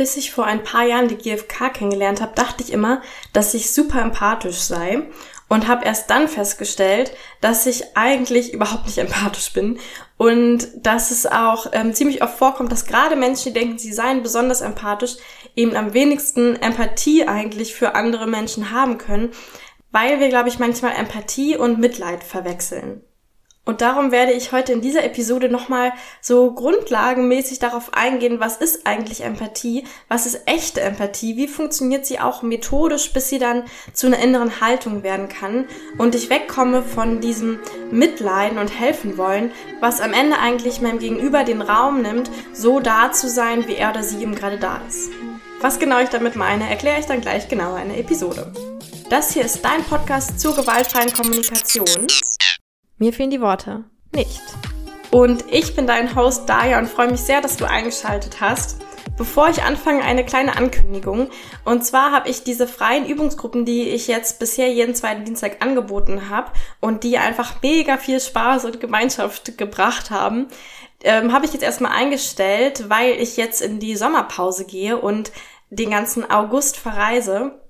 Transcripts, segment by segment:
Bis ich vor ein paar Jahren die GfK kennengelernt habe, dachte ich immer, dass ich super empathisch sei und habe erst dann festgestellt, dass ich eigentlich überhaupt nicht empathisch bin und dass es auch ähm, ziemlich oft vorkommt, dass gerade Menschen, die denken, sie seien besonders empathisch, eben am wenigsten Empathie eigentlich für andere Menschen haben können, weil wir, glaube ich, manchmal Empathie und Mitleid verwechseln. Und darum werde ich heute in dieser Episode nochmal so grundlagenmäßig darauf eingehen, was ist eigentlich Empathie, was ist echte Empathie, wie funktioniert sie auch methodisch, bis sie dann zu einer inneren Haltung werden kann und ich wegkomme von diesem Mitleiden und helfen wollen, was am Ende eigentlich meinem Gegenüber den Raum nimmt, so da zu sein, wie er oder sie eben gerade da ist. Was genau ich damit meine, erkläre ich dann gleich genauer in der Episode. Das hier ist dein Podcast zur gewaltfreien Kommunikation. Mir fehlen die Worte. Nicht. Und ich bin dein Host Daya und freue mich sehr, dass du eingeschaltet hast. Bevor ich anfange, eine kleine Ankündigung. Und zwar habe ich diese freien Übungsgruppen, die ich jetzt bisher jeden zweiten Dienstag angeboten habe und die einfach mega viel Spaß und Gemeinschaft gebracht haben, ähm, habe ich jetzt erstmal eingestellt, weil ich jetzt in die Sommerpause gehe und den ganzen August verreise.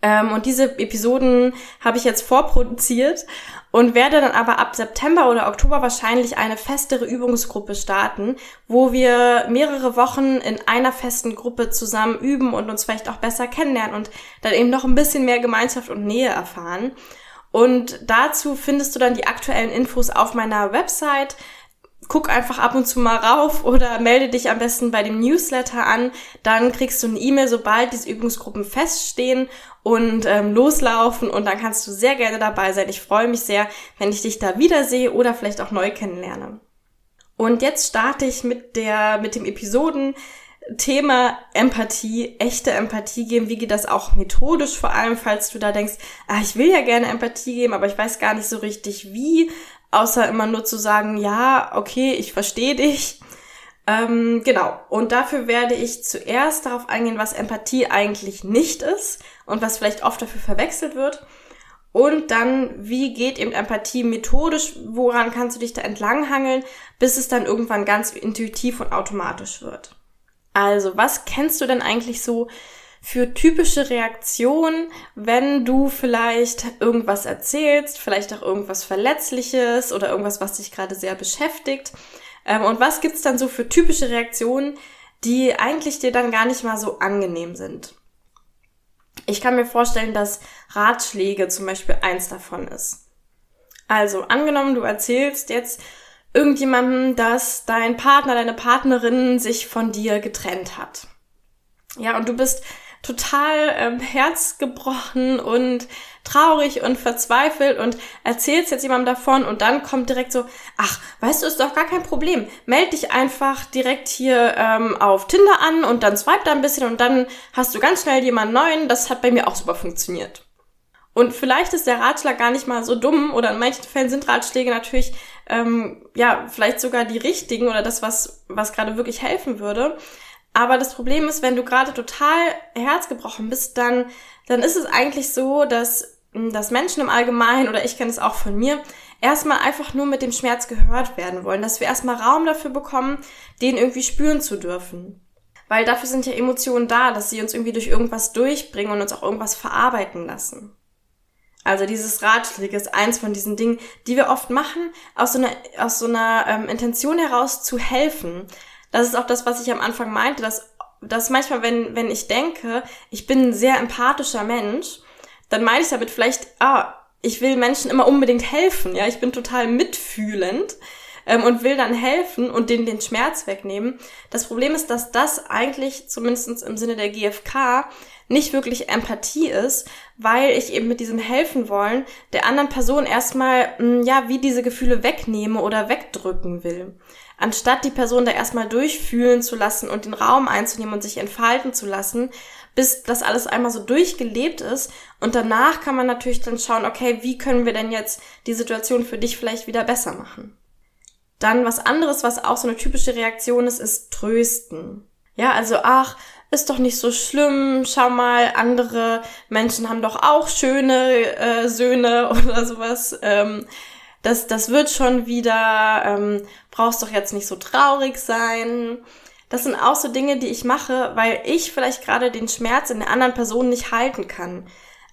Ähm, und diese Episoden habe ich jetzt vorproduziert und werde dann aber ab September oder Oktober wahrscheinlich eine festere Übungsgruppe starten, wo wir mehrere Wochen in einer festen Gruppe zusammen üben und uns vielleicht auch besser kennenlernen und dann eben noch ein bisschen mehr Gemeinschaft und Nähe erfahren. Und dazu findest du dann die aktuellen Infos auf meiner Website guck einfach ab und zu mal rauf oder melde dich am besten bei dem Newsletter an. Dann kriegst du eine E-Mail, sobald diese Übungsgruppen feststehen und ähm, loslaufen und dann kannst du sehr gerne dabei sein. Ich freue mich sehr, wenn ich dich da wiedersehe oder vielleicht auch neu kennenlerne. Und jetzt starte ich mit der, mit dem Episoden Thema Empathie, echte Empathie geben. Wie geht das auch methodisch vor allem, falls du da denkst, ah, ich will ja gerne Empathie geben, aber ich weiß gar nicht so richtig wie außer immer nur zu sagen, ja, okay, ich verstehe dich. Ähm, genau. Und dafür werde ich zuerst darauf eingehen, was Empathie eigentlich nicht ist und was vielleicht oft dafür verwechselt wird. Und dann, wie geht eben Empathie methodisch, woran kannst du dich da entlanghangeln, bis es dann irgendwann ganz intuitiv und automatisch wird. Also, was kennst du denn eigentlich so für typische Reaktionen, wenn du vielleicht irgendwas erzählst, vielleicht auch irgendwas Verletzliches oder irgendwas, was dich gerade sehr beschäftigt. Ähm, und was gibt's dann so für typische Reaktionen, die eigentlich dir dann gar nicht mal so angenehm sind? Ich kann mir vorstellen, dass Ratschläge zum Beispiel eins davon ist. Also angenommen, du erzählst jetzt irgendjemandem, dass dein Partner, deine Partnerin sich von dir getrennt hat. Ja, und du bist total ähm, herzgebrochen und traurig und verzweifelt und erzählst jetzt jemandem davon und dann kommt direkt so, ach, weißt du, ist doch gar kein Problem. Meld dich einfach direkt hier ähm, auf Tinder an und dann swipe da ein bisschen und dann hast du ganz schnell jemanden neuen. Das hat bei mir auch super funktioniert. Und vielleicht ist der Ratschlag gar nicht mal so dumm oder in manchen Fällen sind Ratschläge natürlich ähm, ja vielleicht sogar die richtigen oder das, was, was gerade wirklich helfen würde. Aber das Problem ist, wenn du gerade total herzgebrochen bist, dann, dann ist es eigentlich so, dass, hm, dass Menschen im Allgemeinen, oder ich kenne es auch von mir, erstmal einfach nur mit dem Schmerz gehört werden wollen, dass wir erstmal Raum dafür bekommen, den irgendwie spüren zu dürfen. Weil dafür sind ja Emotionen da, dass sie uns irgendwie durch irgendwas durchbringen und uns auch irgendwas verarbeiten lassen. Also dieses Ratschläge ist eins von diesen Dingen, die wir oft machen, aus so einer, aus so einer ähm, Intention heraus zu helfen das ist auch das, was ich am Anfang meinte, dass, dass manchmal, wenn, wenn ich denke, ich bin ein sehr empathischer Mensch, dann meine ich damit vielleicht, ah, ich will Menschen immer unbedingt helfen, ja, ich bin total mitfühlend ähm, und will dann helfen und denen den Schmerz wegnehmen. Das Problem ist, dass das eigentlich, zumindest im Sinne der GfK, nicht wirklich Empathie ist, weil ich eben mit diesem helfen wollen der anderen Person erstmal, mh, ja, wie diese Gefühle wegnehme oder wegdrücken will anstatt die Person da erstmal durchfühlen zu lassen und den Raum einzunehmen und sich entfalten zu lassen, bis das alles einmal so durchgelebt ist. Und danach kann man natürlich dann schauen, okay, wie können wir denn jetzt die Situation für dich vielleicht wieder besser machen? Dann was anderes, was auch so eine typische Reaktion ist, ist trösten. Ja, also ach, ist doch nicht so schlimm, schau mal, andere Menschen haben doch auch schöne äh, Söhne oder sowas. Ähm, das, das wird schon wieder, ähm, brauchst doch jetzt nicht so traurig sein. das sind auch so Dinge, die ich mache, weil ich vielleicht gerade den Schmerz in der anderen Person nicht halten kann.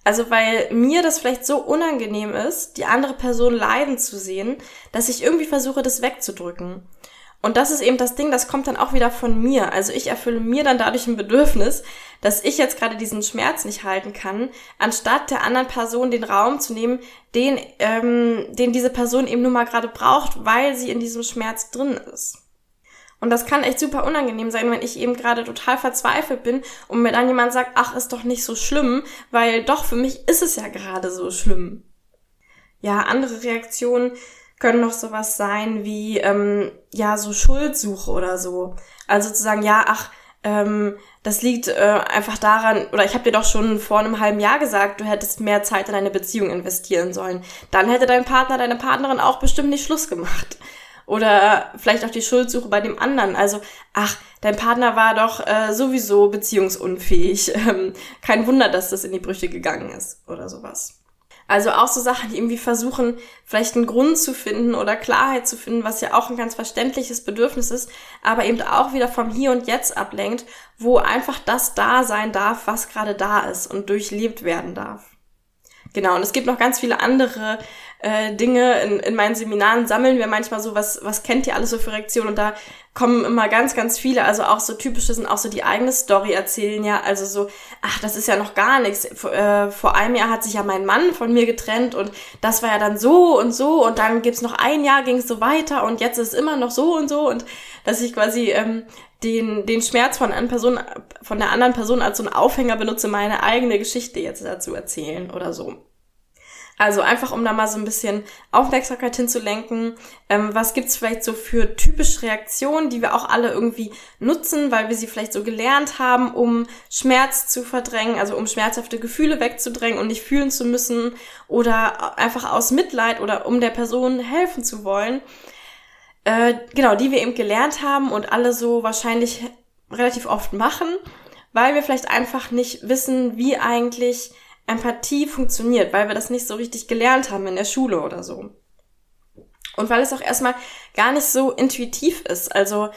Also weil mir das vielleicht so unangenehm ist, die andere Person leiden zu sehen, dass ich irgendwie versuche, das wegzudrücken. Und das ist eben das Ding, das kommt dann auch wieder von mir. Also ich erfülle mir dann dadurch ein Bedürfnis, dass ich jetzt gerade diesen Schmerz nicht halten kann, anstatt der anderen Person den Raum zu nehmen, den, ähm, den diese Person eben nur mal gerade braucht, weil sie in diesem Schmerz drin ist. Und das kann echt super unangenehm sein, wenn ich eben gerade total verzweifelt bin und mir dann jemand sagt, ach, ist doch nicht so schlimm, weil doch für mich ist es ja gerade so schlimm. Ja, andere Reaktionen können noch sowas sein wie, ähm, ja, so Schuldsuche oder so. Also zu sagen, ja, ach, ähm, das liegt äh, einfach daran, oder ich habe dir doch schon vor einem halben Jahr gesagt, du hättest mehr Zeit in deine Beziehung investieren sollen. Dann hätte dein Partner, deine Partnerin auch bestimmt nicht Schluss gemacht. Oder vielleicht auch die Schuldsuche bei dem anderen. Also, ach, dein Partner war doch äh, sowieso beziehungsunfähig. Ähm, kein Wunder, dass das in die Brüche gegangen ist oder sowas. Also auch so Sachen, die irgendwie versuchen, vielleicht einen Grund zu finden oder Klarheit zu finden, was ja auch ein ganz verständliches Bedürfnis ist, aber eben auch wieder vom Hier und Jetzt ablenkt, wo einfach das da sein darf, was gerade da ist und durchlebt werden darf. Genau, und es gibt noch ganz viele andere äh, Dinge. In, in meinen Seminaren sammeln wir manchmal so, was, was kennt ihr alles so für Reaktionen? Und da kommen immer ganz, ganz viele, also auch so typische sind auch so die eigene Story erzählen, ja, also so, ach, das ist ja noch gar nichts. Vor, äh, vor einem Jahr hat sich ja mein Mann von mir getrennt und das war ja dann so und so und dann gibt's noch ein Jahr, ging es so weiter und jetzt ist es immer noch so und so und dass ich quasi ähm, den, den Schmerz von einer Person, von der anderen Person als so einen Aufhänger benutze, meine eigene Geschichte jetzt dazu erzählen oder so. Also einfach, um da mal so ein bisschen Aufmerksamkeit hinzulenken. Ähm, was gibt's vielleicht so für typische Reaktionen, die wir auch alle irgendwie nutzen, weil wir sie vielleicht so gelernt haben, um Schmerz zu verdrängen, also um schmerzhafte Gefühle wegzudrängen und nicht fühlen zu müssen oder einfach aus Mitleid oder um der Person helfen zu wollen. Äh, genau, die wir eben gelernt haben und alle so wahrscheinlich relativ oft machen, weil wir vielleicht einfach nicht wissen, wie eigentlich Empathie funktioniert, weil wir das nicht so richtig gelernt haben in der Schule oder so. Und weil es auch erstmal gar nicht so intuitiv ist. Also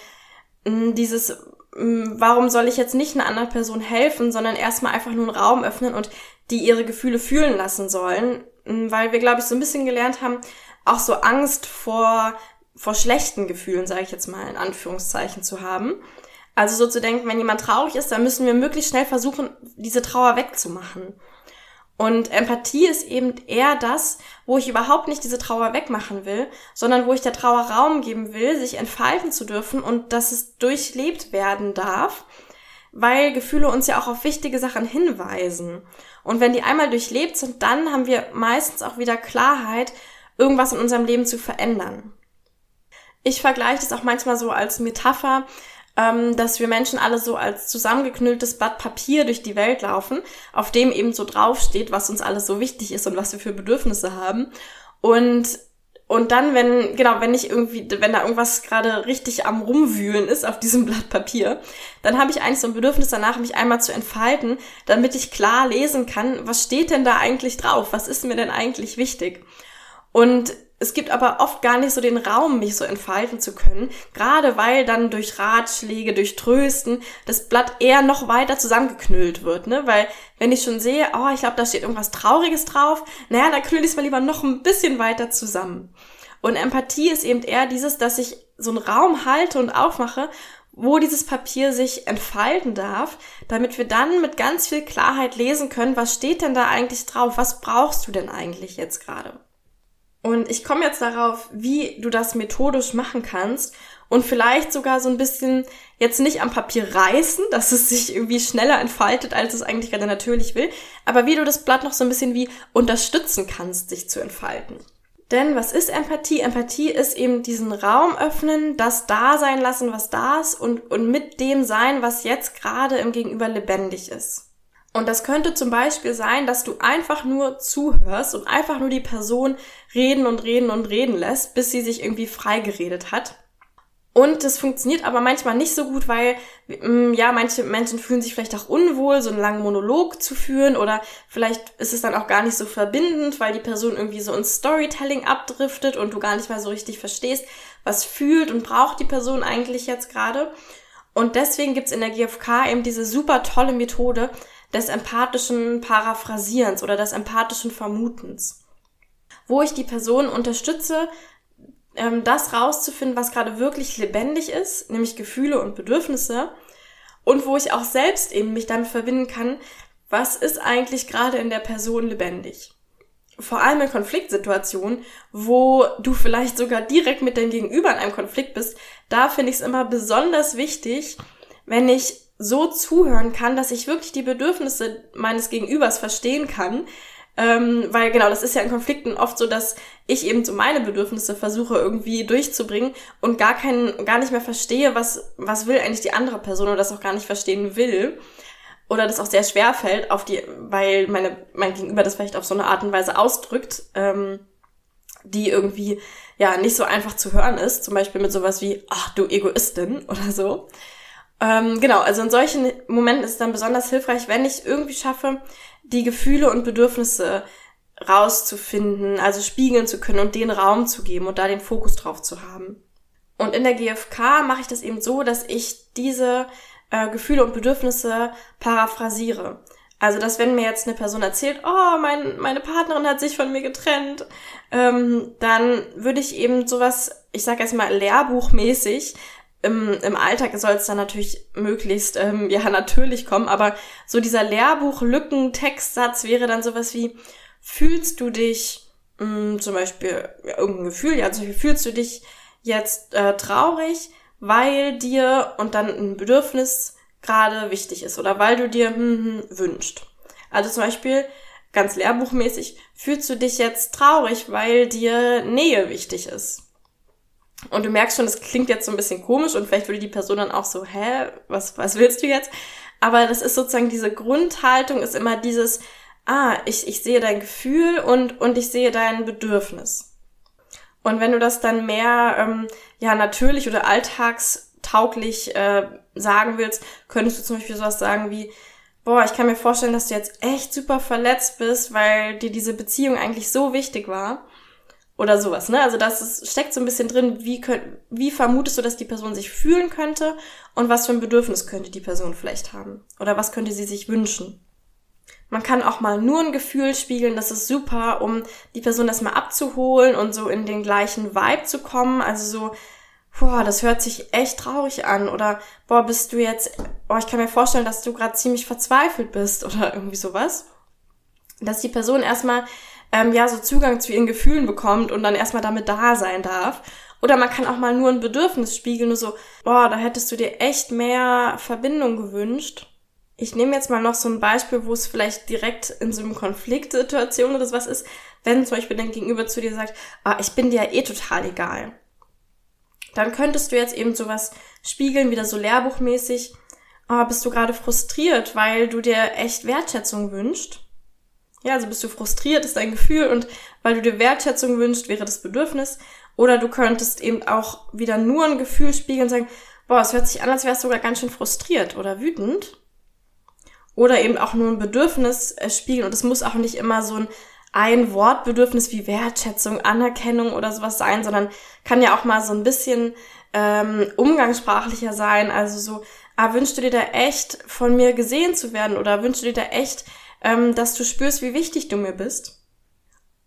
dieses, warum soll ich jetzt nicht einer anderen Person helfen, sondern erstmal einfach nur einen Raum öffnen und die ihre Gefühle fühlen lassen sollen. Weil wir, glaube ich, so ein bisschen gelernt haben, auch so Angst vor, vor schlechten Gefühlen, sage ich jetzt mal in Anführungszeichen, zu haben. Also so zu denken, wenn jemand traurig ist, dann müssen wir möglichst schnell versuchen, diese Trauer wegzumachen. Und Empathie ist eben eher das, wo ich überhaupt nicht diese Trauer wegmachen will, sondern wo ich der Trauer Raum geben will, sich entfalten zu dürfen und dass es durchlebt werden darf, weil Gefühle uns ja auch auf wichtige Sachen hinweisen. Und wenn die einmal durchlebt sind, dann haben wir meistens auch wieder Klarheit, irgendwas in unserem Leben zu verändern. Ich vergleiche das auch manchmal so als Metapher, ähm, dass wir Menschen alle so als zusammengeknülltes Blatt Papier durch die Welt laufen, auf dem eben so draufsteht, was uns alles so wichtig ist und was wir für Bedürfnisse haben. Und und dann, wenn, genau, wenn ich irgendwie, wenn da irgendwas gerade richtig am Rumwühlen ist auf diesem Blatt Papier, dann habe ich eigentlich so ein Bedürfnis danach, mich einmal zu entfalten, damit ich klar lesen kann, was steht denn da eigentlich drauf? Was ist mir denn eigentlich wichtig? Und es gibt aber oft gar nicht so den Raum, mich so entfalten zu können, gerade weil dann durch Ratschläge, durch Trösten das Blatt eher noch weiter zusammengeknüllt wird, ne? Weil wenn ich schon sehe, oh, ich glaube, da steht irgendwas Trauriges drauf, naja, dann knülle ich es mal lieber noch ein bisschen weiter zusammen. Und Empathie ist eben eher dieses, dass ich so einen Raum halte und aufmache, wo dieses Papier sich entfalten darf, damit wir dann mit ganz viel Klarheit lesen können, was steht denn da eigentlich drauf, was brauchst du denn eigentlich jetzt gerade. Und ich komme jetzt darauf, wie du das methodisch machen kannst und vielleicht sogar so ein bisschen jetzt nicht am Papier reißen, dass es sich irgendwie schneller entfaltet, als es eigentlich gerade natürlich will, aber wie du das Blatt noch so ein bisschen wie unterstützen kannst, sich zu entfalten. Denn was ist Empathie? Empathie ist eben diesen Raum öffnen, das da sein lassen, was da ist und, und mit dem sein, was jetzt gerade im Gegenüber lebendig ist. Und das könnte zum Beispiel sein, dass du einfach nur zuhörst und einfach nur die Person reden und reden und reden lässt, bis sie sich irgendwie freigeredet hat. Und das funktioniert aber manchmal nicht so gut, weil mm, ja, manche Menschen fühlen sich vielleicht auch unwohl, so einen langen Monolog zu führen oder vielleicht ist es dann auch gar nicht so verbindend, weil die Person irgendwie so ins Storytelling abdriftet und du gar nicht mal so richtig verstehst, was fühlt und braucht die Person eigentlich jetzt gerade. Und deswegen gibt's in der GfK eben diese super tolle Methode des empathischen Paraphrasierens oder des empathischen Vermutens, wo ich die Person unterstütze, ähm, das rauszufinden, was gerade wirklich lebendig ist, nämlich Gefühle und Bedürfnisse, und wo ich auch selbst eben mich damit verbinden kann, was ist eigentlich gerade in der Person lebendig? Vor allem in Konfliktsituationen, wo du vielleicht sogar direkt mit deinem Gegenüber in einem Konflikt bist, da finde ich es immer besonders wichtig, wenn ich so zuhören kann, dass ich wirklich die Bedürfnisse meines Gegenübers verstehen kann. Ähm, weil genau, das ist ja in Konflikten oft so, dass ich eben so meine Bedürfnisse versuche irgendwie durchzubringen und gar keinen, gar nicht mehr verstehe, was, was will eigentlich die andere Person oder das auch gar nicht verstehen will oder das auch sehr schwer fällt, auf die, weil meine, mein Gegenüber das vielleicht auf so eine Art und Weise ausdrückt, ähm, die irgendwie ja nicht so einfach zu hören ist, zum Beispiel mit sowas wie, ach du Egoistin oder so. Ähm, genau, also in solchen Momenten ist es dann besonders hilfreich, wenn ich irgendwie schaffe, die Gefühle und Bedürfnisse rauszufinden, also spiegeln zu können und den Raum zu geben und da den Fokus drauf zu haben. Und in der GfK mache ich das eben so, dass ich diese äh, Gefühle und Bedürfnisse paraphrasiere. Also, dass wenn mir jetzt eine Person erzählt, oh, mein, meine Partnerin hat sich von mir getrennt, ähm, dann würde ich eben sowas, ich sage jetzt mal lehrbuchmäßig, im, im Alltag soll es dann natürlich möglichst, ähm, ja, natürlich kommen, aber so dieser Lehrbuch-Lücken-Textsatz wäre dann sowas wie, fühlst du dich, mh, hm, zum Beispiel, ja, irgendein Gefühl, ja, zum Beispiel, fühlst du dich jetzt äh, traurig, weil dir und dann ein Bedürfnis gerade wichtig ist oder weil du dir hm, hm, wünscht. Also zum Beispiel ganz lehrbuchmäßig, fühlst du dich jetzt traurig, weil dir Nähe wichtig ist. Und du merkst schon, das klingt jetzt so ein bisschen komisch und vielleicht würde die Person dann auch so, hä, was, was willst du jetzt? Aber das ist sozusagen diese Grundhaltung ist immer dieses, ah, ich, ich sehe dein Gefühl und, und ich sehe dein Bedürfnis. Und wenn du das dann mehr ähm, ja natürlich oder alltagstauglich äh, sagen willst, könntest du zum Beispiel sowas sagen wie, boah, ich kann mir vorstellen, dass du jetzt echt super verletzt bist, weil dir diese Beziehung eigentlich so wichtig war. Oder sowas, ne? Also das ist, steckt so ein bisschen drin, wie, könnt, wie vermutest du, dass die Person sich fühlen könnte und was für ein Bedürfnis könnte die Person vielleicht haben? Oder was könnte sie sich wünschen? Man kann auch mal nur ein Gefühl spiegeln, das ist super, um die Person erstmal abzuholen und so in den gleichen Vibe zu kommen. Also so, boah, das hört sich echt traurig an oder boah, bist du jetzt, boah, ich kann mir vorstellen, dass du gerade ziemlich verzweifelt bist oder irgendwie sowas. Dass die Person erstmal ähm, ja so Zugang zu ihren Gefühlen bekommt und dann erstmal damit da sein darf. Oder man kann auch mal nur ein Bedürfnis spiegeln, nur so, boah, da hättest du dir echt mehr Verbindung gewünscht. Ich nehme jetzt mal noch so ein Beispiel, wo es vielleicht direkt in so einer Konfliktsituation oder was ist, wenn zum Beispiel dein Gegenüber zu dir sagt, ah, ich bin dir ja eh total egal. Dann könntest du jetzt eben sowas spiegeln, wieder so lehrbuchmäßig, ah, bist du gerade frustriert, weil du dir echt Wertschätzung wünscht? Ja, also bist du frustriert, ist dein Gefühl und weil du dir Wertschätzung wünscht, wäre das Bedürfnis. Oder du könntest eben auch wieder nur ein Gefühl spiegeln und sagen, boah, es hört sich an, als wärst du sogar ganz schön frustriert oder wütend oder eben auch nur ein Bedürfnis äh, spiegeln. Und es muss auch nicht immer so ein ein Wortbedürfnis wie Wertschätzung, Anerkennung oder sowas sein, sondern kann ja auch mal so ein bisschen ähm, umgangssprachlicher sein. Also so, ah, wünschst du dir da echt von mir gesehen zu werden oder wünschst du dir da echt, ähm, dass du spürst, wie wichtig du mir bist?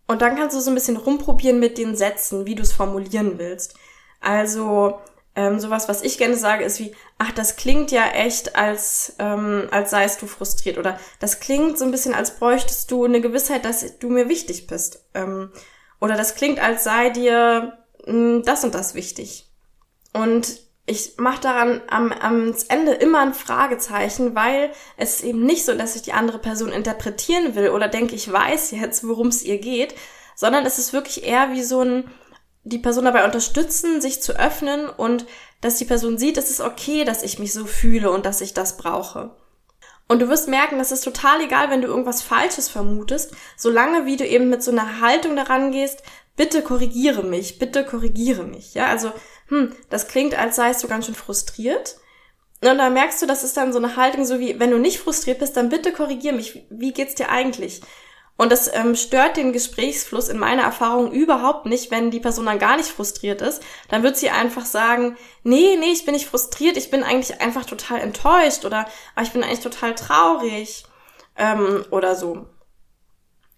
Und dann kannst du so ein bisschen rumprobieren mit den Sätzen, wie du es formulieren willst. Also ähm, sowas, was ich gerne sage, ist wie, ach, das klingt ja echt, als, ähm, als seist du frustriert. Oder das klingt so ein bisschen, als bräuchtest du eine Gewissheit, dass du mir wichtig bist. Ähm, oder das klingt, als sei dir mh, hm, das und das wichtig. Und ich mache daran am, am Ende immer ein Fragezeichen, weil es eben nicht so, dass ich die andere Person interpretieren will oder denke, ich weiß jetzt, worum es ihr geht, sondern es ist wirklich eher wie so ein die Person dabei unterstützen, sich zu öffnen und dass die Person sieht, es ist okay, dass ich mich so fühle und dass ich das brauche. Und du wirst merken, das ist total egal, wenn du irgendwas Falsches vermutest, solange wie du eben mit so einer Haltung daran gehst, bitte korrigiere mich, bitte korrigiere mich. Ja, also, hm, das klingt, als seist du ganz schön frustriert. Und dann merkst du, das ist dann so eine Haltung, so wie, wenn du nicht frustriert bist, dann bitte korrigiere mich. Wie geht's dir eigentlich? Und das ähm, stört den Gesprächsfluss in meiner Erfahrung überhaupt nicht, wenn die Person dann gar nicht frustriert ist. Dann wird sie einfach sagen, nee, nee, ich bin nicht frustriert, ich bin eigentlich einfach total enttäuscht oder ah, ich bin eigentlich total traurig ähm, oder so.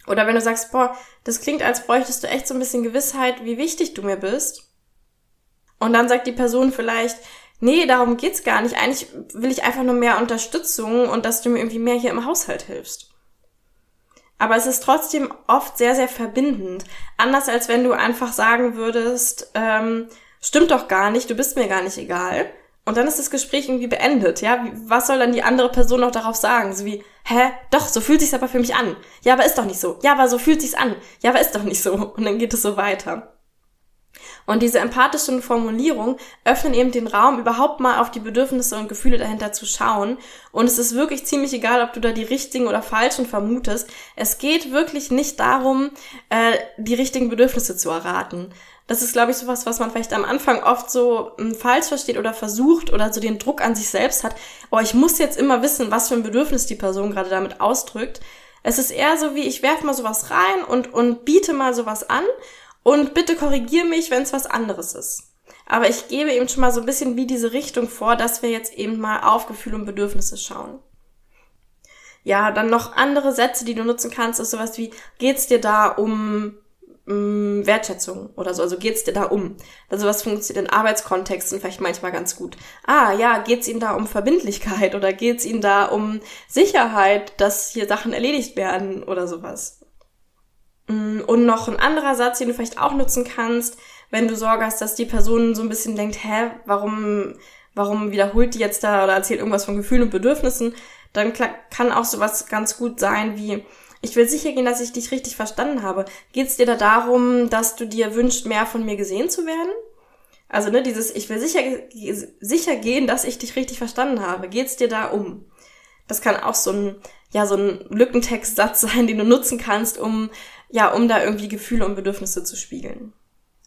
Oder wenn du sagst, boah, das klingt, als bräuchtest du echt so ein bisschen Gewissheit, wie wichtig du mir bist. Und dann sagt die Person vielleicht, nee, darum geht's gar nicht. Eigentlich will ich einfach nur mehr Unterstützung und dass du mir irgendwie mehr hier im Haushalt hilfst. Aber es ist trotzdem oft sehr, sehr verbindend. Anders als wenn du einfach sagen würdest, ähm, stimmt doch gar nicht, du bist mir gar nicht egal. Und dann ist das Gespräch irgendwie beendet, ja? Was soll dann die andere Person noch darauf sagen? So wie, hä? Doch, so fühlt sich's aber für mich an. Ja, aber ist doch nicht so. Ja, aber so fühlt sich's an. Ja, aber ist doch nicht so. Und dann geht es so weiter. Und diese empathischen Formulierungen öffnen eben den Raum, überhaupt mal auf die Bedürfnisse und Gefühle dahinter zu schauen. Und es ist wirklich ziemlich egal, ob du da die richtigen oder falschen vermutest. Es geht wirklich nicht darum, äh, die richtigen Bedürfnisse zu erraten. Das ist, glaube ich, sowas, was man vielleicht am Anfang oft so ähm, falsch versteht oder versucht oder so den Druck an sich selbst hat. Oh, ich muss jetzt immer wissen, was für ein Bedürfnis die Person gerade damit ausdrückt. Es ist eher so wie, ich werfe mal sowas rein und, und biete mal sowas an und bitte korrigier mich, wenn es was anderes ist. Aber ich gebe eben schon mal so ein bisschen wie diese Richtung vor, dass wir jetzt eben mal auf Gefühle und Bedürfnisse schauen. Ja, dann noch andere Sätze, die du nutzen kannst, ist sowas wie, geht's dir da um mh, mm, Wertschätzung oder so? Also geht's dir da um? Also was funktioniert in Arbeitskontexten vielleicht manchmal ganz gut. Ah, ja, geht's Ihnen da um Verbindlichkeit oder geht's Ihnen da um Sicherheit, dass hier Sachen erledigt werden oder sowas? Mm, und noch ein anderer Satz, den du vielleicht auch nutzen kannst, wenn du Sorge hast, dass die Person so ein bisschen denkt, hä, warum, warum wiederholt die jetzt da oder erzählt irgendwas von Gefühlen und Bedürfnissen, dann kann auch sowas ganz gut sein wie, ich will sicher gehen, dass ich dich richtig verstanden habe. Geht es dir da darum, dass du dir wünschst, mehr von mir gesehen zu werden? Also, ne, dieses, ich will sicher, sicher gehen, dass ich dich richtig verstanden habe. Geht es dir da um? Das kann auch so ein, ja, so ein Lückentextsatz sein, den du nutzen kannst, um ja, um da irgendwie Gefühle und Bedürfnisse zu spiegeln.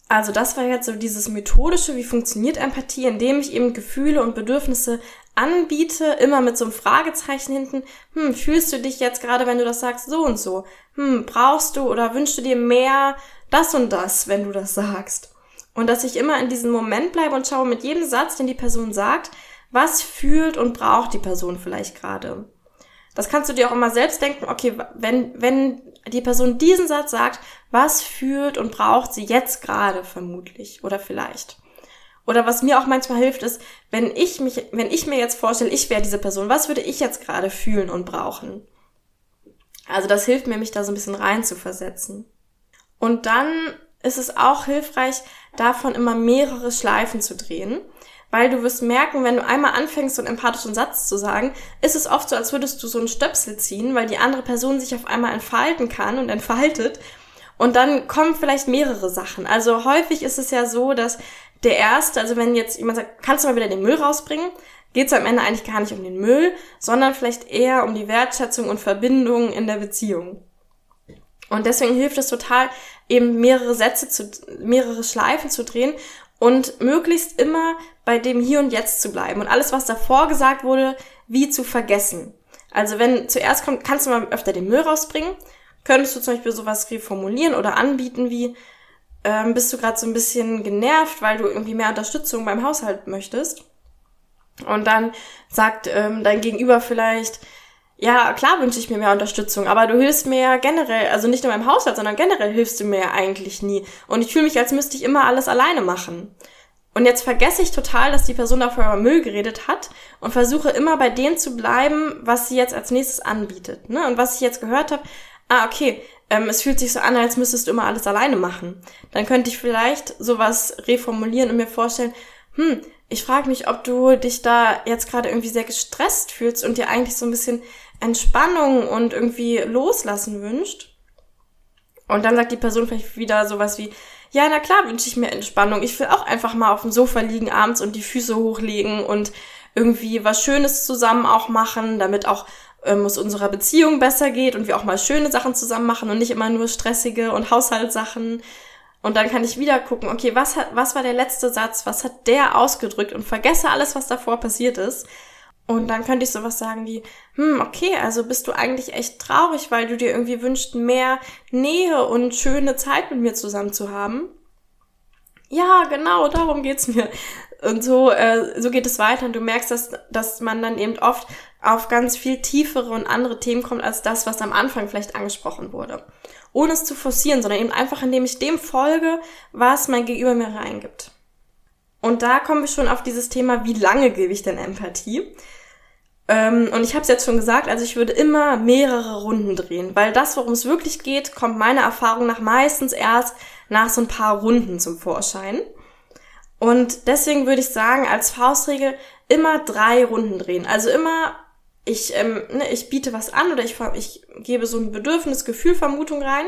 Also das war jetzt so dieses methodische, wie funktioniert Empathie, indem ich eben Gefühle und Bedürfnisse anbiete, immer mit so einem Fragezeichen hinten. Hm, fühlst du dich jetzt gerade, wenn du das sagst, so und so? Hm, brauchst du oder wünschst du dir mehr das und das, wenn du das sagst? Und dass ich immer in diesem Moment bleibe und schaue mit jedem Satz, den die Person sagt, was fühlt und braucht die Person vielleicht gerade. Das kannst du dir auch immer selbst denken, okay, wenn, wenn die Person diesen Satz sagt, was fühlt und braucht sie jetzt gerade vermutlich oder vielleicht. Oder was mir auch manchmal hilft, ist, wenn ich mich, wenn ich mir jetzt vorstelle, ich wäre diese Person, was würde ich jetzt gerade fühlen und brauchen? Also das hilft mir, mich da so ein bisschen rein zu versetzen. Und dann ist es auch hilfreich, davon immer mehrere Schleifen zu drehen weil du wirst merken, wenn du einmal anfängst, so einen empathischen Satz zu sagen, ist es oft so, als würdest du so einen Stöpsel ziehen, weil die andere Person sich auf einmal entfalten kann und entfaltet. Und dann kommen vielleicht mehrere Sachen. Also häufig ist es ja so, dass der erste, also wenn jetzt jemand sagt, kannst du mal wieder den Müll rausbringen, geht es am Ende eigentlich gar nicht um den Müll, sondern vielleicht eher um die Wertschätzung und Verbindung in der Beziehung. Und deswegen hilft es total, eben mehrere Sätze zu, mehrere Schleifen zu drehen und möglichst immer bei dem Hier und Jetzt zu bleiben und alles, was davor gesagt wurde, wie zu vergessen. Also wenn zuerst kommt, kannst du mal öfter den Müll rausbringen, könntest du zum Beispiel sowas reformulieren oder anbieten wie, ähm, bist du gerade so ein bisschen genervt, weil du irgendwie mehr Unterstützung beim Haushalt möchtest. Und dann sagt ähm, dein Gegenüber vielleicht, ja, klar wünsche ich mir mehr Unterstützung, aber du hilfst mir ja generell, also nicht nur beim Haushalt, sondern generell hilfst du mir ja eigentlich nie. Und ich fühle mich, als müsste ich immer alles alleine machen. Und jetzt vergesse ich total, dass die Person davor über Müll geredet hat und versuche immer bei dem zu bleiben, was sie jetzt als nächstes anbietet. Ne? Und was ich jetzt gehört habe, ah, okay, ähm, es fühlt sich so an, als müsstest du immer alles alleine machen. Dann könnte ich vielleicht sowas reformulieren und mir vorstellen, hm, ich frage mich, ob du dich da jetzt gerade irgendwie sehr gestresst fühlst und dir eigentlich so ein bisschen Entspannung und irgendwie loslassen wünscht. Und dann sagt die Person vielleicht wieder sowas wie, ja, na klar wünsche ich mir Entspannung. Ich will auch einfach mal auf dem Sofa liegen abends und die Füße hochlegen und irgendwie was Schönes zusammen auch machen, damit auch ähm, es unserer Beziehung besser geht und wir auch mal schöne Sachen zusammen machen und nicht immer nur stressige und Haushaltssachen. Und dann kann ich wieder gucken, okay, was hat, was war der letzte Satz? Was hat der ausgedrückt? Und vergesse alles, was davor passiert ist Und dann könnte ich sowas sagen wie, hm, okay, also bist du eigentlich echt traurig, weil du dir irgendwie wünschst, mehr Nähe und schöne Zeit mit mir zusammen zu haben. Ja, genau, darum geht's mir. Und so, äh, so geht es weiter. Und du merkst, dass, dass man dann eben oft auf ganz viel tiefere und andere Themen kommt als das, was am Anfang vielleicht angesprochen wurde. Ohne es zu forcieren, sondern eben einfach, indem ich dem folge, was mein Gegenüber mir reingibt. Und da kommen wir schon auf dieses Thema, wie lange gebe ich denn Empathie? Ähm, und ich habe es jetzt schon gesagt, also ich würde immer mehrere Runden drehen, weil das, worum es wirklich geht, kommt meiner Erfahrung nach meistens erst nach so ein paar Runden zum Vorschein. Und deswegen würde ich sagen, als Faustregel immer drei Runden drehen. Also immer, ich, ähm, ne, ich biete was an oder ich, ich gebe so ein Bedürfnis, Gefühl, Vermutung rein.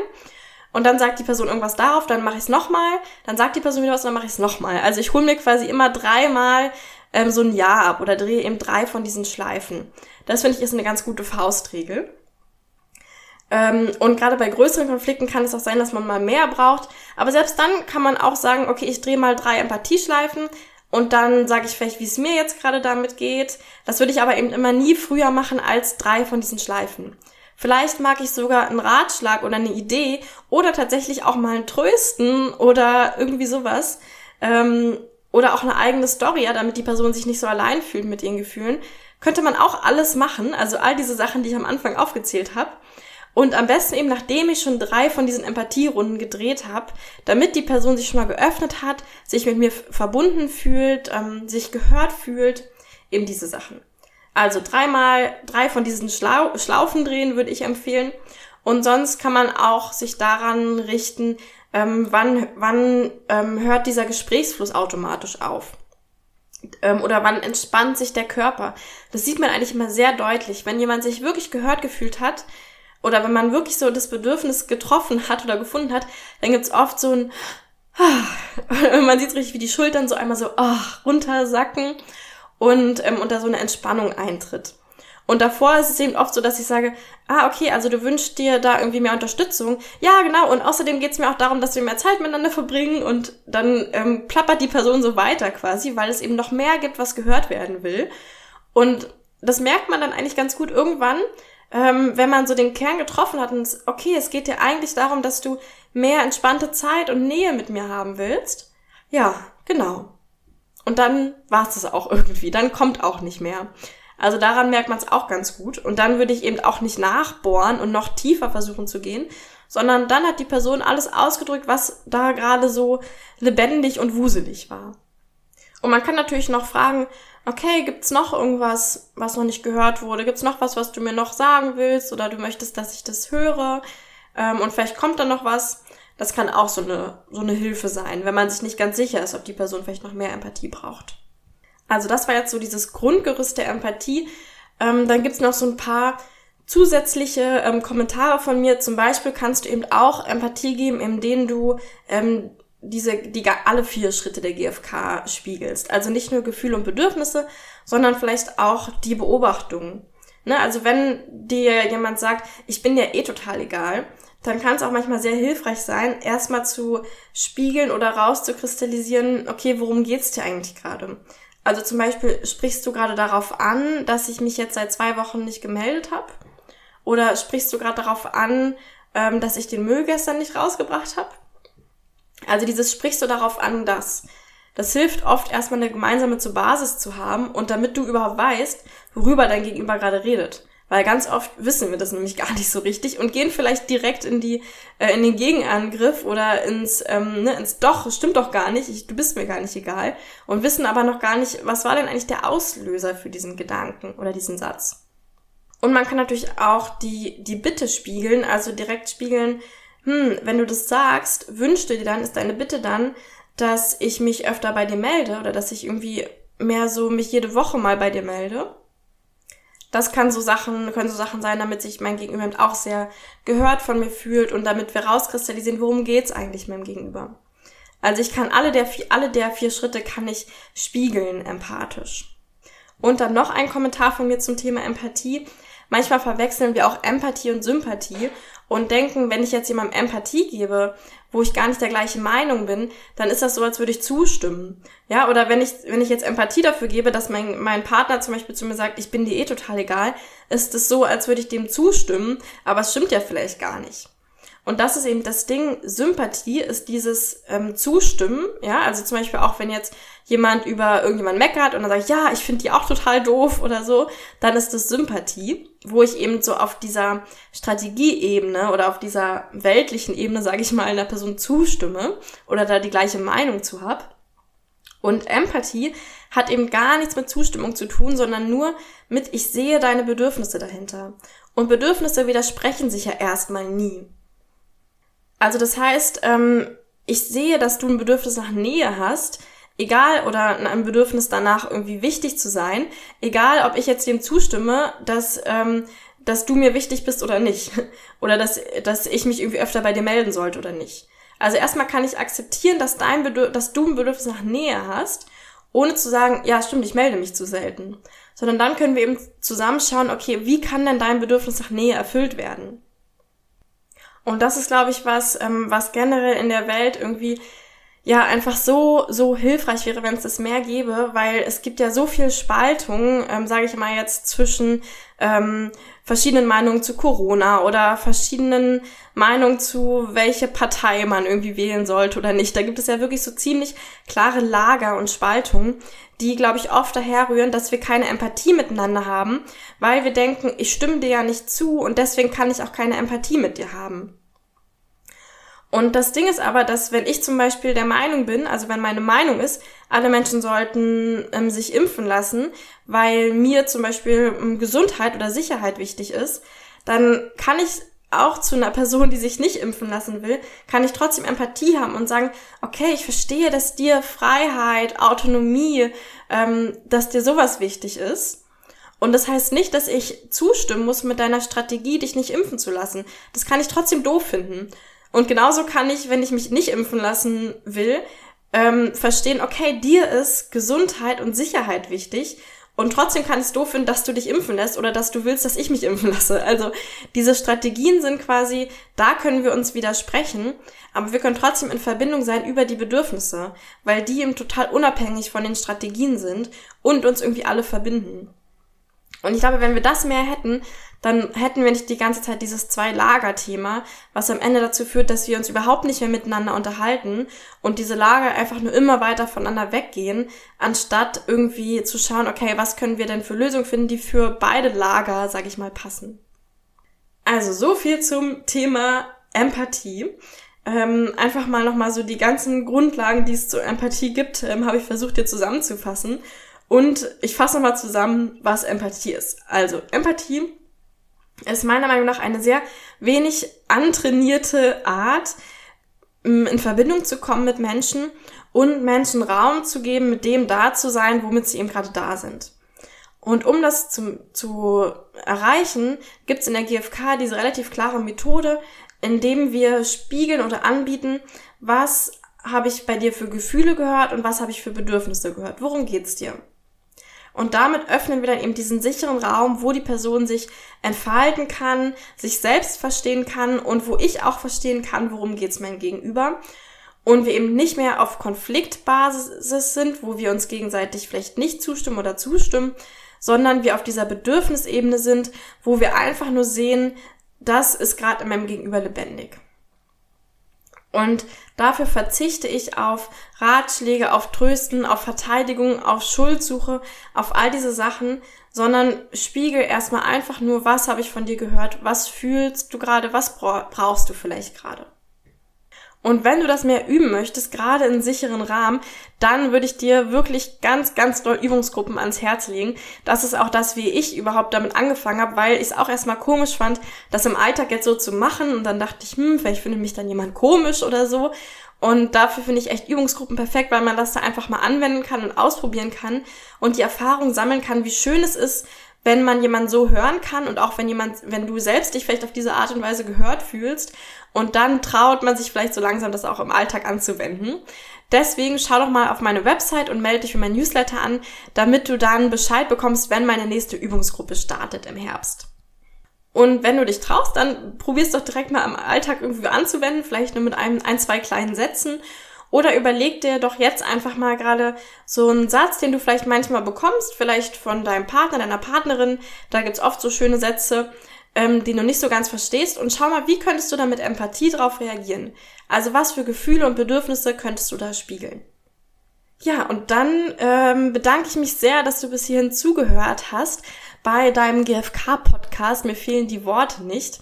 Und dann sagt die Person irgendwas darauf, dann mache ich es nochmal, dann sagt die Person wieder was, dann mache ich es nochmal. Also ich hole mir quasi immer dreimal ähm, so ein Ja ab oder drehe eben drei von diesen Schleifen. Das finde ich ist eine ganz gute Faustregel. Ähm, und gerade bei größeren Konflikten kann es auch sein, dass man mal mehr braucht. Aber selbst dann kann man auch sagen, okay, ich drehe mal drei Empathieschleifen und dann sage ich vielleicht, wie es mir jetzt gerade damit geht. Das würde ich aber eben immer nie früher machen als drei von diesen Schleifen. Vielleicht mag ich sogar einen Ratschlag oder eine Idee oder tatsächlich auch mal ein Trösten oder irgendwie sowas. Ähm, oder auch eine eigene Story, ja, damit die Person sich nicht so allein fühlt mit ihren Gefühlen. Könnte man auch alles machen, also all diese Sachen, die ich am Anfang aufgezählt habe. Und am besten eben, nachdem ich schon drei von diesen Empathierunden gedreht habe, damit die Person sich schon mal geöffnet hat, sich mit mir verbunden fühlt, ähm, sich gehört fühlt, eben diese Sachen. Also dreimal, drei von diesen Schlau Schlaufen drehen würde ich empfehlen. Und sonst kann man auch sich daran richten, ähm, wann, wann ähm, hört dieser Gesprächsfluss automatisch auf. Ähm, oder wann entspannt sich der Körper. Das sieht man eigentlich immer sehr deutlich. Wenn jemand sich wirklich gehört gefühlt hat, oder wenn man wirklich so das Bedürfnis getroffen hat oder gefunden hat, dann gibt's oft so ein, man sieht richtig, wie die Schultern so einmal so oh, runtersacken und, ähm, und da so eine Entspannung eintritt. Und davor ist es eben oft so, dass ich sage, ah, okay, also du wünschst dir da irgendwie mehr Unterstützung. Ja, genau. Und außerdem geht es mir auch darum, dass wir mehr Zeit miteinander verbringen und dann ähm, plappert die Person so weiter quasi, weil es eben noch mehr gibt, was gehört werden will. Und das merkt man dann eigentlich ganz gut irgendwann, ähm, wenn man so den Kern getroffen hat und okay, es geht dir eigentlich darum, dass du mehr entspannte Zeit und Nähe mit mir haben willst. Ja, genau. Und dann war es das auch irgendwie. Dann kommt auch nicht mehr. Also daran merkt man es auch ganz gut. Und dann würde ich eben auch nicht nachbohren und noch tiefer versuchen zu gehen, sondern dann hat die Person alles ausgedrückt, was da gerade so lebendig und wuselig war. Und man kann natürlich noch fragen, okay, gibt's noch irgendwas, was noch nicht gehört wurde? Gibt's noch was, was du mir noch sagen willst oder du möchtest, dass ich das höre? Ähm, und vielleicht kommt da noch was. Das kann auch so eine, so eine Hilfe sein, wenn man sich nicht ganz sicher ist, ob die Person vielleicht noch mehr Empathie braucht. Also das war jetzt so dieses Grundgerüst der Empathie. Ähm, dann gibt's noch so ein paar zusätzliche ähm, Kommentare von mir. Zum Beispiel kannst du eben auch Empathie geben, in denen du ähm, diese, die alle vier Schritte der GfK spiegelst. Also nicht nur Gefühle und Bedürfnisse, sondern vielleicht auch die Beobachtungen. Ne? Also wenn dir jemand sagt, ich bin dir eh total egal, dann kann es auch manchmal sehr hilfreich sein, erstmal zu spiegeln oder rauszukristallisieren, okay, worum geht's dir eigentlich gerade? Also zum Beispiel sprichst du gerade darauf an, dass ich mich jetzt seit zwei Wochen nicht gemeldet habe? Oder sprichst du gerade darauf an, ähm, dass ich den Müll gestern nicht rausgebracht habe? Also dieses sprichst du darauf an, dass. Das hilft oft erstmal eine gemeinsame zur Basis zu haben und damit du überhaupt weißt, worüber dein Gegenüber gerade redet. Weil ganz oft wissen wir das nämlich gar nicht so richtig und gehen vielleicht direkt in die äh, in den Gegenangriff oder ins ähm, ne, ins doch stimmt doch gar nicht, ich, du bist mir gar nicht egal und wissen aber noch gar nicht, was war denn eigentlich der Auslöser für diesen Gedanken oder diesen Satz. Und man kann natürlich auch die die Bitte spiegeln, also direkt spiegeln, hm, wenn du das sagst, wünschst du dir dann, ist deine Bitte dann, dass ich mich öfter bei dir melde oder dass ich irgendwie mehr so mich jede Woche mal bei dir melde. Das kann so Sachen, können so Sachen sein, damit sich mein Gegenüber auch sehr gehört von mir fühlt und damit wir rauskristallisieren, worum geht's eigentlich meinem Gegenüber. Also ich kann alle der, alle der vier Schritte kann ich spiegeln empathisch. Und dann noch ein Kommentar von mir zum Thema Empathie. Manchmal verwechseln wir auch Empathie und Sympathie und denken, wenn ich jetzt jemandem Empathie gebe, wo ich gar nicht der gleichen Meinung bin, dann ist das so, als würde ich zustimmen. Ja, oder wenn ich, wenn ich jetzt Empathie dafür gebe, dass mein, mein Partner zum Beispiel zu mir sagt, ich bin dir eh total egal, ist es so, als würde ich dem zustimmen, aber es stimmt ja vielleicht gar nicht. Und das ist eben das Ding, Sympathie ist dieses ähm, Zustimmen, ja, also zum Beispiel auch wenn jetzt jemand über irgendjemand meckert und dann sagt, ja, ich finde die auch total doof oder so, dann ist das Sympathie, wo ich eben so auf dieser Strategieebene oder auf dieser weltlichen Ebene, sage ich mal, einer Person zustimme oder da die gleiche Meinung zu hab. Und Empathie hat eben gar nichts mit Zustimmung zu tun, sondern nur mit, ich sehe deine Bedürfnisse dahinter. Und Bedürfnisse widersprechen sich ja erstmal nie. Also das heißt, ähm, ich sehe, dass du ein Bedürfnis nach Nähe hast, egal, oder ein Bedürfnis danach irgendwie wichtig zu sein, egal, ob ich jetzt dem zustimme, dass, ähm, dass du mir wichtig bist oder nicht. Oder dass, dass ich mich irgendwie öfter bei dir melden sollte oder nicht. Also erstmal kann ich akzeptieren, dass, dein Bedürf dass du ein Bedürfnis nach Nähe hast, ohne zu sagen, ja, stimmt, ich melde mich zu selten. Sondern dann können wir eben zusammenschauen, okay, wie kann denn dein Bedürfnis nach Nähe erfüllt werden? Und das ist, glaube ich, was, ähm, was generell in der Welt irgendwie ja einfach so so hilfreich wäre, wenn es das mehr gäbe, weil es gibt ja so viel Spaltung, ähm, sage ich mal jetzt zwischen ähm, verschiedenen Meinungen zu Corona oder verschiedenen Meinungen zu welche Partei man irgendwie wählen sollte oder nicht. Da gibt es ja wirklich so ziemlich klare Lager und Spaltungen, die glaube ich oft daherrühren, dass wir keine Empathie miteinander haben, weil wir denken, ich stimme dir ja nicht zu und deswegen kann ich auch keine Empathie mit dir haben. Und das Ding ist aber, dass wenn ich zum Beispiel der Meinung bin, also wenn meine Meinung ist, alle Menschen sollten ähm, sich impfen lassen, weil mir zum Beispiel ähm, Gesundheit oder Sicherheit wichtig ist, dann kann ich auch zu einer Person, die sich nicht impfen lassen will, kann ich trotzdem Empathie haben und sagen, okay, ich verstehe, dass dir Freiheit, Autonomie, ähm, dass dir sowas wichtig ist. Und das heißt nicht, dass ich zustimmen muss mit deiner Strategie, dich nicht impfen zu lassen. Das kann ich trotzdem doof finden. Und genauso kann ich, wenn ich mich nicht impfen lassen will, ähm, verstehen, okay, dir ist Gesundheit und Sicherheit wichtig. Und trotzdem kann ich es doof finden, dass du dich impfen lässt oder dass du willst, dass ich mich impfen lasse. Also diese Strategien sind quasi, da können wir uns widersprechen, aber wir können trotzdem in Verbindung sein über die Bedürfnisse, weil die eben total unabhängig von den Strategien sind und uns irgendwie alle verbinden. Und ich glaube, wenn wir das mehr hätten, dann hätten wir nicht die ganze Zeit dieses Zwei-Lager-Thema, was am Ende dazu führt, dass wir uns überhaupt nicht mehr miteinander unterhalten und diese Lager einfach nur immer weiter voneinander weggehen, anstatt irgendwie zu schauen, okay, was können wir denn für Lösungen finden, die für beide Lager, sag ich mal, passen. Also so viel zum Thema Empathie. Ähm, einfach mal nochmal so die ganzen Grundlagen, die es zur Empathie gibt, ähm, habe ich versucht hier zusammenzufassen. Und ich fasse nochmal zusammen, was Empathie ist. Also Empathie ist meiner Meinung nach eine sehr wenig antrainierte Art, in Verbindung zu kommen mit Menschen und Menschen Raum zu geben, mit dem da zu sein, womit sie eben gerade da sind. Und um das zu, zu erreichen, gibt es in der GfK diese relativ klare Methode, indem wir spiegeln oder anbieten, was habe ich bei dir für Gefühle gehört und was habe ich für Bedürfnisse gehört. Worum geht's dir? Und damit öffnen wir dann eben diesen sicheren Raum, wo die Person sich entfalten kann, sich selbst verstehen kann und wo ich auch verstehen kann, worum geht's mein Gegenüber. Und wir eben nicht mehr auf Konfliktbasis sind, wo wir uns gegenseitig vielleicht nicht zustimmen oder zustimmen, sondern wir auf dieser Bedürfnisebene sind, wo wir einfach nur sehen, das ist gerade in meinem Gegenüber lebendig. Und dafür verzichte ich auf Ratschläge, auf Trösten, auf Verteidigung, auf Schuldsuche, auf all diese Sachen, sondern spiegel erstmal einfach nur, was habe ich von dir gehört, was fühlst du gerade, was brauchst du vielleicht gerade. Und wenn du das mehr üben möchtest, gerade in sicheren Rahmen, dann würde ich dir wirklich ganz, ganz doll Übungsgruppen ans Herz legen. Das ist auch das, wie ich überhaupt damit angefangen habe, weil ich es auch erstmal komisch fand, das im Alltag jetzt so zu machen. Und dann dachte ich, hm, vielleicht findet mich dann jemand komisch oder so. Und dafür finde ich echt Übungsgruppen perfekt, weil man das da einfach mal anwenden kann und ausprobieren kann und die Erfahrung sammeln kann, wie schön es ist, wenn man jemanden so hören kann und auch wenn jemand, wenn du selbst dich vielleicht auf diese Art und Weise gehört fühlst und dann traut man sich vielleicht so langsam das auch im Alltag anzuwenden. Deswegen schau doch mal auf meine Website und melde dich für mein Newsletter an, damit du dann Bescheid bekommst, wenn meine nächste Übungsgruppe startet im Herbst. Und wenn du dich traust, dann probierst doch direkt mal am Alltag irgendwie anzuwenden, vielleicht nur mit einem, ein, zwei kleinen Sätzen. Oder überleg dir doch jetzt einfach mal gerade so einen Satz, den du vielleicht manchmal bekommst, vielleicht von deinem Partner, deiner Partnerin. Da gibt's oft so schöne Sätze, ähm, die du nicht so ganz verstehst. Und schau mal, wie könntest du da mit Empathie drauf reagieren? Also was für Gefühle und Bedürfnisse könntest du da spiegeln? Ja, und dann ähm, bedanke ich mich sehr, dass du bis hierhin zugehört hast bei deinem GFK-Podcast. Mir fehlen die Worte nicht.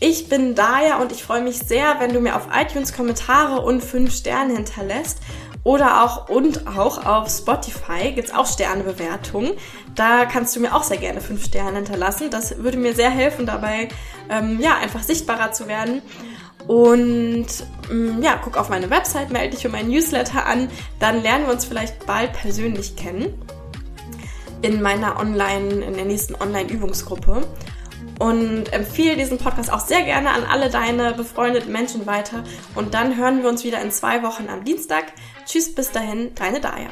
Ich bin Daya und ich freue mich sehr, wenn du mir auf iTunes Kommentare und 5 Sterne hinterlässt. Oder auch und auch auf Spotify gibt's auch Sternebewertungen. Da kannst du mir auch sehr gerne 5 Sterne hinterlassen. Das würde mir sehr helfen, dabei ähm, ja einfach sichtbarer zu werden. Und ähm, ja, guck auf meine Website, melde dich für meinen Newsletter an. Dann lernen wir uns vielleicht bald persönlich kennen in meiner Online, in der nächsten Online-Übungsgruppe und empfehle diesen Podcast auch sehr gerne an alle deine befreundeten Menschen weiter. Und dann hören wir uns wieder in zwei Wochen am Dienstag. Tschüss, bis dahin, deine Daya.